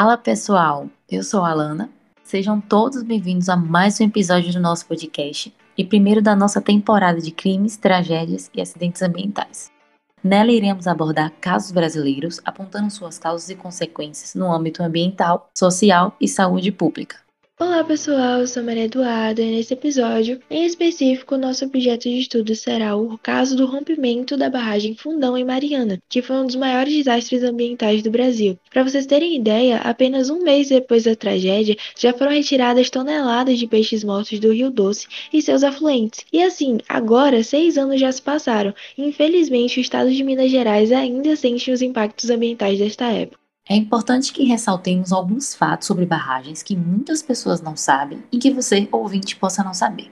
Fala pessoal, eu sou a Alana. Sejam todos bem-vindos a mais um episódio do nosso podcast e primeiro da nossa temporada de crimes, tragédias e acidentes ambientais. Nela iremos abordar casos brasileiros apontando suas causas e consequências no âmbito ambiental, social e saúde pública. Olá pessoal, eu sou Maria Eduarda e nesse episódio, em específico, nosso objeto de estudo será o caso do rompimento da barragem Fundão em Mariana, que foi um dos maiores desastres ambientais do Brasil. Para vocês terem ideia, apenas um mês depois da tragédia, já foram retiradas toneladas de peixes mortos do Rio Doce e seus afluentes. E assim, agora seis anos já se passaram. Infelizmente, o estado de Minas Gerais ainda sente os impactos ambientais desta época. É importante que ressaltemos alguns fatos sobre barragens que muitas pessoas não sabem e que você, ouvinte, possa não saber.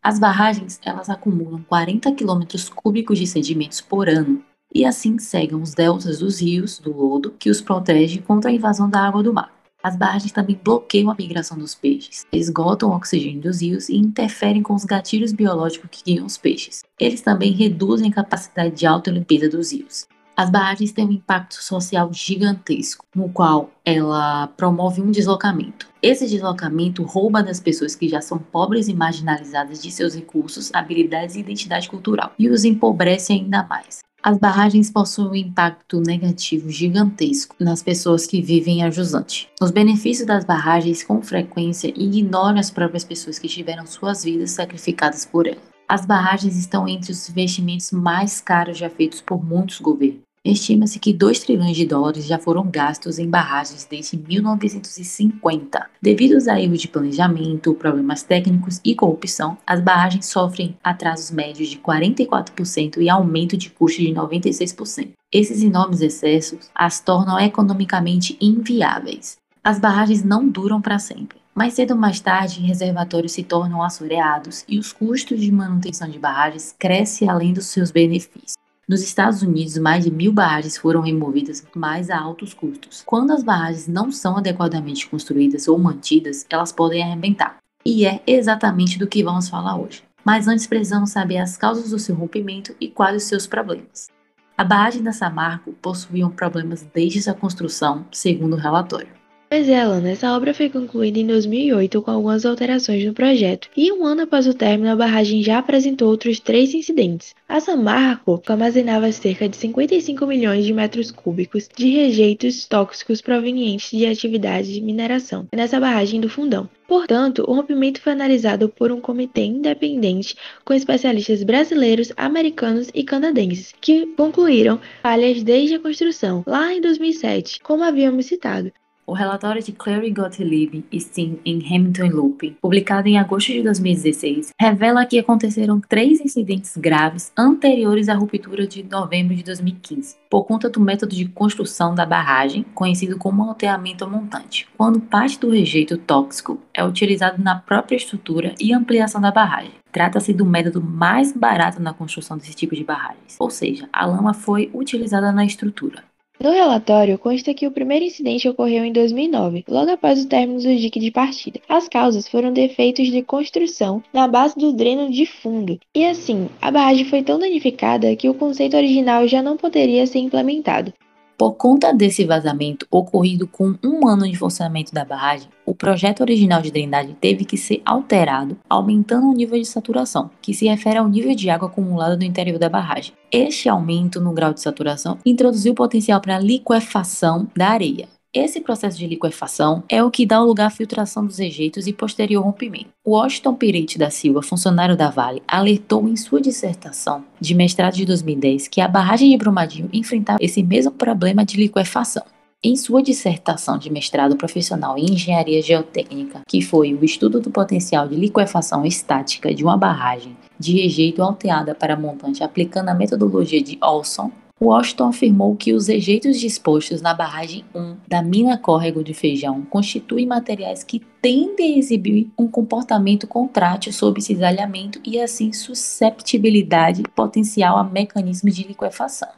As barragens, elas acumulam 40 km cúbicos de sedimentos por ano e assim cegam os deltas dos rios do lodo que os protege contra a invasão da água do mar. As barragens também bloqueiam a migração dos peixes, esgotam o oxigênio dos rios e interferem com os gatilhos biológicos que guiam os peixes. Eles também reduzem a capacidade de autolimpeza dos rios. As barragens têm um impacto social gigantesco, no qual ela promove um deslocamento. Esse deslocamento rouba das pessoas que já são pobres e marginalizadas de seus recursos, habilidades e identidade cultural, e os empobrece ainda mais. As barragens possuem um impacto negativo gigantesco nas pessoas que vivem a jusante. Os benefícios das barragens com frequência ignoram as próprias pessoas que tiveram suas vidas sacrificadas por elas. As barragens estão entre os investimentos mais caros já feitos por muitos governos. Estima-se que 2 trilhões de dólares já foram gastos em barragens desde 1950. Devido a erros de planejamento, problemas técnicos e corrupção, as barragens sofrem atrasos médios de 44% e aumento de custo de 96%. Esses enormes excessos as tornam economicamente inviáveis. As barragens não duram para sempre. Mais cedo ou mais tarde, reservatórios se tornam assoreados e os custos de manutenção de barragens crescem além dos seus benefícios. Nos Estados Unidos, mais de mil barragens foram removidas, mais a altos custos. Quando as barragens não são adequadamente construídas ou mantidas, elas podem arrebentar. E é exatamente do que vamos falar hoje. Mas antes precisamos saber as causas do seu rompimento e quais os seus problemas. A barragem da Samarco possuía problemas desde sua construção, segundo o relatório. Pois é, Alana, essa obra foi concluída em 2008 com algumas alterações no projeto, e um ano após o término, a barragem já apresentou outros três incidentes. A Samarco armazenava cerca de 55 milhões de metros cúbicos de rejeitos tóxicos provenientes de atividades de mineração nessa barragem do Fundão. Portanto, o rompimento foi analisado por um comitê independente com especialistas brasileiros, americanos e canadenses, que concluíram falhas desde a construção, lá em 2007, como havíamos citado. O relatório de Clary Gottlieb e Steen em Hamilton Loop, publicado em agosto de 2016, revela que aconteceram três incidentes graves anteriores à ruptura de novembro de 2015, por conta do método de construção da barragem, conhecido como alteamento montante, quando parte do rejeito tóxico é utilizado na própria estrutura e ampliação da barragem. Trata-se do método mais barato na construção desse tipo de barragens, ou seja, a lama foi utilizada na estrutura. No relatório consta que o primeiro incidente ocorreu em 2009, logo após o término do dique de partida. As causas foram defeitos de construção na base do dreno de fundo, e assim, a barragem foi tão danificada que o conceito original já não poderia ser implementado. Por conta desse vazamento ocorrido com um ano de funcionamento da barragem, o projeto original de drenagem teve que ser alterado, aumentando o nível de saturação, que se refere ao nível de água acumulada no interior da barragem. Este aumento no grau de saturação introduziu potencial para liquefação da areia, esse processo de liquefação é o que dá lugar à filtração dos rejeitos e posterior rompimento. Washington Pirete da Silva, funcionário da Vale, alertou em sua dissertação de mestrado de 2010 que a barragem de Brumadinho enfrentava esse mesmo problema de liquefação. Em sua dissertação de mestrado profissional em engenharia geotécnica, que foi o estudo do potencial de liquefação estática de uma barragem de rejeito alteada para montante aplicando a metodologia de Olson, Washington afirmou que os rejeitos dispostos na barragem 1 da mina córrego de feijão constituem materiais que tendem a exibir um comportamento contrátil sob cisalhamento e assim susceptibilidade potencial a mecanismos de liquefação.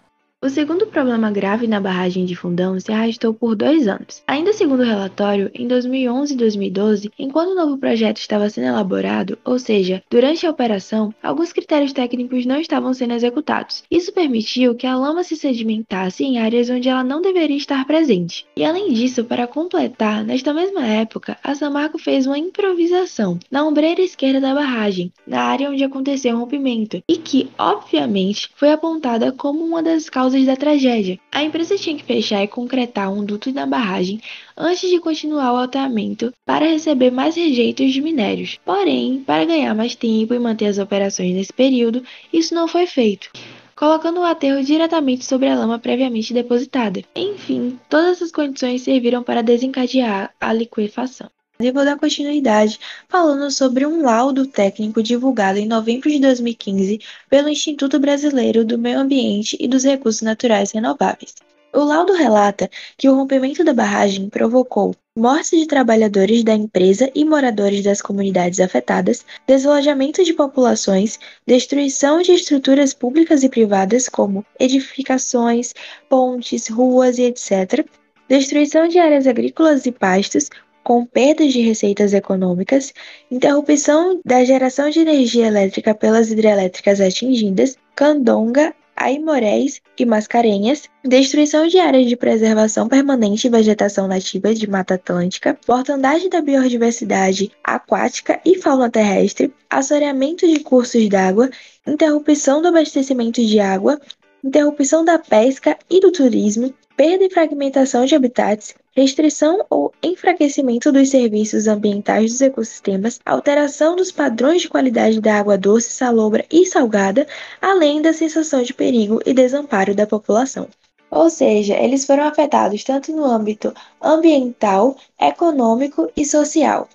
O segundo problema grave na barragem de Fundão se arrastou por dois anos. Ainda segundo o relatório, em 2011 e 2012, enquanto o novo projeto estava sendo elaborado, ou seja, durante a operação, alguns critérios técnicos não estavam sendo executados. Isso permitiu que a lama se sedimentasse em áreas onde ela não deveria estar presente. E além disso, para completar, nesta mesma época, a Samarco fez uma improvisação na ombreira esquerda da barragem, na área onde aconteceu o rompimento, e que, obviamente, foi apontada como uma das causas causas da tragédia. A empresa tinha que fechar e concretar um duto na barragem antes de continuar o alteamento para receber mais rejeitos de minérios. Porém, para ganhar mais tempo e manter as operações nesse período, isso não foi feito colocando o aterro diretamente sobre a lama previamente depositada. Enfim, todas essas condições serviram para desencadear a liquefação. Eu vou dar continuidade falando sobre um laudo técnico divulgado em novembro de 2015 pelo Instituto Brasileiro do Meio Ambiente e dos Recursos Naturais Renováveis. O laudo relata que o rompimento da barragem provocou morte de trabalhadores da empresa e moradores das comunidades afetadas, deslojamento de populações, destruição de estruturas públicas e privadas como edificações, pontes, ruas e etc., destruição de áreas agrícolas e pastos, com perdas de receitas econômicas, interrupção da geração de energia elétrica pelas hidrelétricas atingidas, Candonga, Aimorés e Mascarenhas, destruição de áreas de preservação permanente e vegetação nativa de Mata Atlântica, mortandade da biodiversidade aquática e fauna terrestre, assoreamento de cursos d'água, interrupção do abastecimento de água, interrupção da pesca e do turismo, perda e fragmentação de habitats, restrição ou enfraquecimento dos serviços ambientais dos ecossistemas, alteração dos padrões de qualidade da água doce, salobra e salgada, além da sensação de perigo e desamparo da população. Ou seja, eles foram afetados tanto no âmbito ambiental, econômico e social.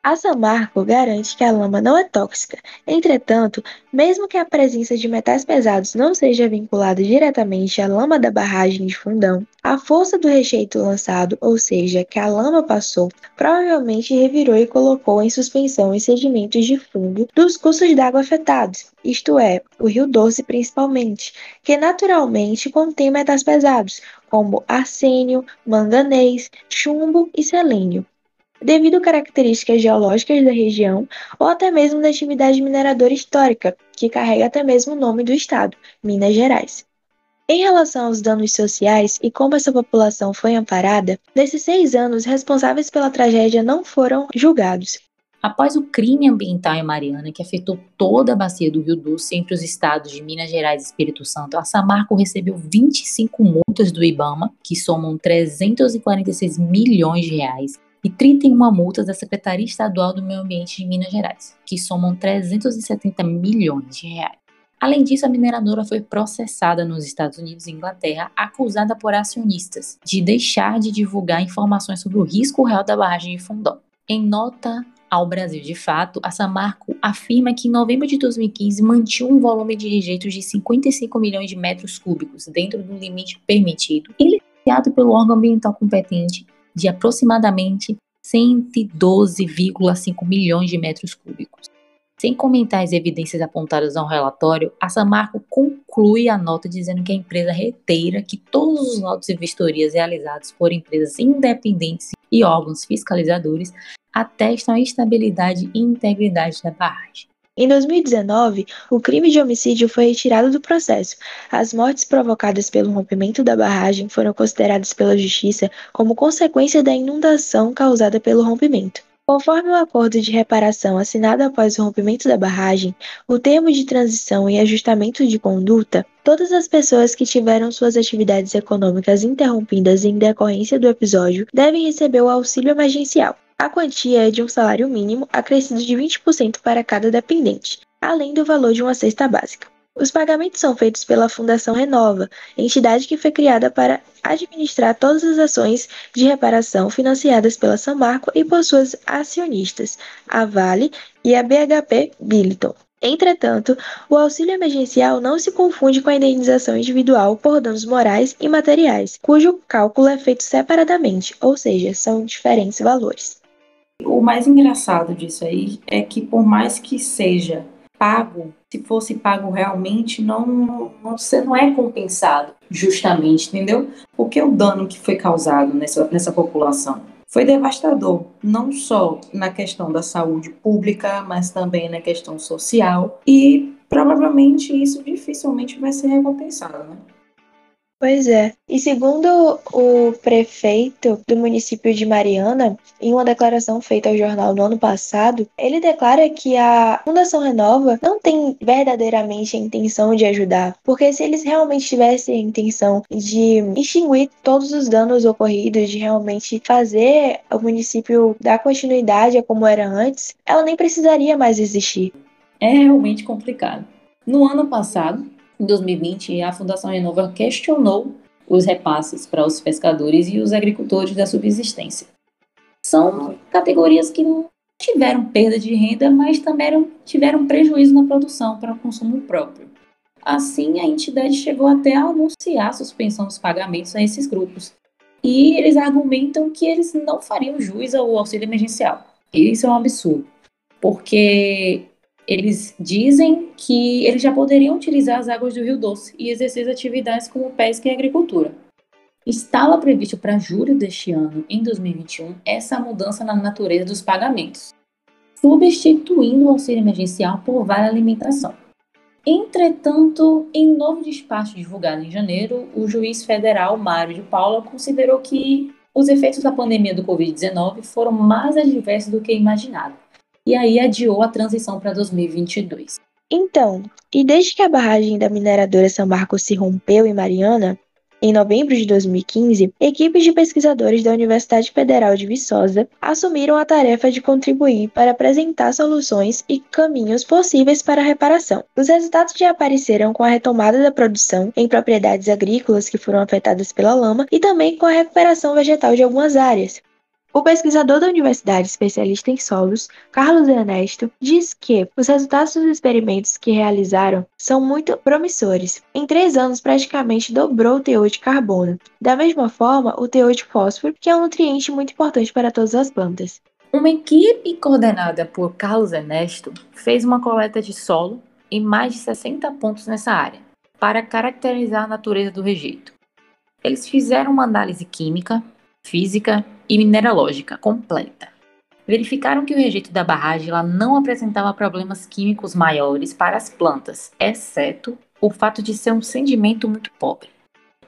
A Samarco garante que a lama não é tóxica. Entretanto, mesmo que a presença de metais pesados não seja vinculada diretamente à lama da barragem de Fundão, a força do rejeito lançado, ou seja, que a lama passou, provavelmente revirou e colocou em suspensão os sedimentos de fundo dos cursos d'água afetados, isto é, o Rio Doce principalmente, que naturalmente contém metais pesados, como arsênio, manganês, chumbo e selênio devido a características geológicas da região ou até mesmo da atividade mineradora histórica, que carrega até mesmo o nome do estado, Minas Gerais. Em relação aos danos sociais e como essa população foi amparada, nesses seis anos, responsáveis pela tragédia não foram julgados. Após o crime ambiental em Mariana, que afetou toda a bacia do Rio Doce entre os estados de Minas Gerais e Espírito Santo, a Samarco recebeu 25 multas do IBAMA, que somam 346 milhões de reais, e 31 multas da Secretaria Estadual do Meio Ambiente de Minas Gerais, que somam 370 milhões de reais. Além disso, a mineradora foi processada nos Estados Unidos e Inglaterra, acusada por acionistas de deixar de divulgar informações sobre o risco real da barragem de Fundão. Em nota ao Brasil de Fato, a Samarco afirma que em novembro de 2015 mantinha um volume de rejeitos de 55 milhões de metros cúbicos dentro do limite permitido, iniciado pelo órgão ambiental competente de aproximadamente 112,5 milhões de metros cúbicos. Sem comentar as evidências apontadas ao relatório, a Samarco conclui a nota dizendo que a empresa reitera que todos os laudos e vistorias realizados por empresas independentes e órgãos fiscalizadores atestam a estabilidade e integridade da barragem. Em 2019, o crime de homicídio foi retirado do processo. As mortes provocadas pelo rompimento da barragem foram consideradas pela Justiça como consequência da inundação causada pelo rompimento. Conforme o acordo de reparação assinado após o rompimento da barragem, o termo de transição e ajustamento de conduta, todas as pessoas que tiveram suas atividades econômicas interrompidas em decorrência do episódio devem receber o auxílio emergencial. A quantia é de um salário mínimo acrescido de 20% para cada dependente, além do valor de uma cesta básica. Os pagamentos são feitos pela Fundação Renova, entidade que foi criada para administrar todas as ações de reparação financiadas pela Samarco e por suas acionistas, a Vale e a BHP Billiton. Entretanto, o auxílio emergencial não se confunde com a indenização individual por danos morais e materiais, cujo cálculo é feito separadamente, ou seja, são diferentes valores. O mais engraçado disso aí é que, por mais que seja pago se fosse pago realmente, não, não, você não é compensado justamente, entendeu? Porque o dano que foi causado nessa, nessa população foi devastador, não só na questão da saúde pública, mas também na questão social, e provavelmente isso dificilmente vai ser recompensado, né? Pois é. E segundo o prefeito do município de Mariana, em uma declaração feita ao jornal no ano passado, ele declara que a Fundação Renova não tem verdadeiramente a intenção de ajudar, porque se eles realmente tivessem a intenção de extinguir todos os danos ocorridos, de realmente fazer o município dar continuidade a como era antes, ela nem precisaria mais existir. É realmente complicado. No ano passado, em 2020, a Fundação Renova questionou os repasses para os pescadores e os agricultores da subsistência. São categorias que não tiveram perda de renda, mas também tiveram prejuízo na produção para o consumo próprio. Assim, a entidade chegou até a anunciar a suspensão dos pagamentos a esses grupos. E eles argumentam que eles não fariam jus ao auxílio emergencial. Isso é um absurdo, porque eles dizem que eles já poderiam utilizar as águas do Rio Doce e exercer atividades como pesca e agricultura. Estava previsto para julho deste ano, em 2021, essa mudança na natureza dos pagamentos, substituindo o auxílio emergencial por vale alimentação. Entretanto, em novo despacho divulgado em janeiro, o juiz federal Mário de Paula considerou que os efeitos da pandemia do Covid-19 foram mais adversos do que imaginado e aí adiou a transição para 2022. Então, e desde que a barragem da mineradora São Marcos se rompeu em Mariana, em novembro de 2015, equipes de pesquisadores da Universidade Federal de Viçosa assumiram a tarefa de contribuir para apresentar soluções e caminhos possíveis para a reparação. Os resultados já apareceram com a retomada da produção em propriedades agrícolas que foram afetadas pela lama e também com a recuperação vegetal de algumas áreas, o pesquisador da universidade especialista em solos, Carlos Ernesto, diz que os resultados dos experimentos que realizaram são muito promissores. Em três anos, praticamente dobrou o teor de carbono. Da mesma forma, o teor de fósforo, que é um nutriente muito importante para todas as plantas. Uma equipe coordenada por Carlos Ernesto fez uma coleta de solo em mais de 60 pontos nessa área, para caracterizar a natureza do rejeito. Eles fizeram uma análise química, física e mineralógica completa. Verificaram que o rejeito da barragem não apresentava problemas químicos maiores para as plantas, exceto o fato de ser um sedimento muito pobre.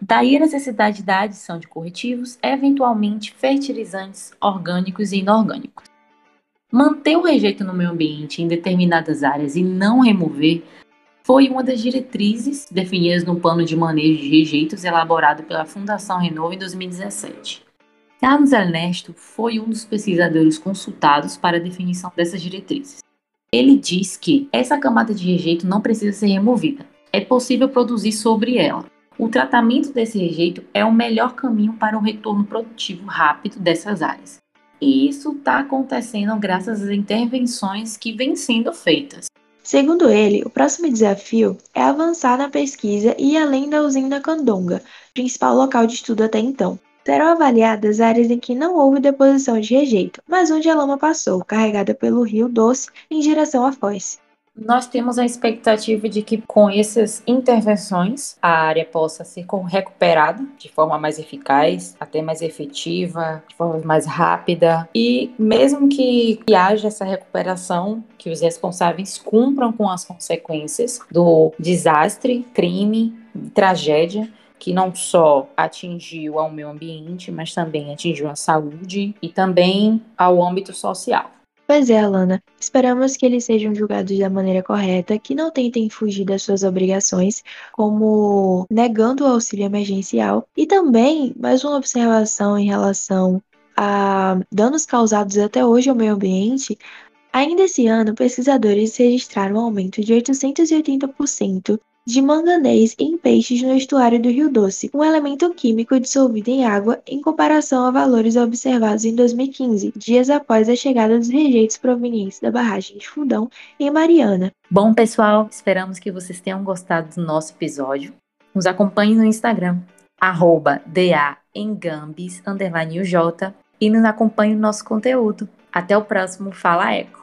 Daí a necessidade da adição de corretivos, eventualmente fertilizantes orgânicos e inorgânicos. Manter o rejeito no meio ambiente em determinadas áreas e não remover foi uma das diretrizes definidas no plano de manejo de rejeitos elaborado pela Fundação Renova em 2017. Carlos Ernesto foi um dos pesquisadores consultados para a definição dessas diretrizes. Ele diz que essa camada de rejeito não precisa ser removida, é possível produzir sobre ela. O tratamento desse rejeito é o melhor caminho para o retorno produtivo rápido dessas áreas. E isso está acontecendo graças às intervenções que vêm sendo feitas. Segundo ele, o próximo desafio é avançar na pesquisa e além da usina Candonga, principal local de estudo até então. Serão avaliadas áreas em que não houve deposição de rejeito, mas onde a lama passou, carregada pelo rio Doce em direção à foz. Nós temos a expectativa de que com essas intervenções a área possa ser recuperada de forma mais eficaz, até mais efetiva, de forma mais rápida e mesmo que, que haja essa recuperação, que os responsáveis cumpram com as consequências do desastre, crime, tragédia que não só atingiu ao meio ambiente, mas também atingiu a saúde e também ao âmbito social. Pois é, Alana. Esperamos que eles sejam julgados da maneira correta, que não tentem fugir das suas obrigações, como negando o auxílio emergencial. E também, mais uma observação em relação a danos causados até hoje ao meio ambiente. Ainda esse ano, pesquisadores registraram um aumento de 880% de manganês em peixes no estuário do Rio Doce, um elemento químico dissolvido em água em comparação a valores observados em 2015, dias após a chegada dos rejeitos provenientes da barragem de Fundão em Mariana. Bom, pessoal, esperamos que vocês tenham gostado do nosso episódio. Nos acompanhe no Instagram, arroba e nos acompanhe no nosso conteúdo. Até o próximo Fala Eco!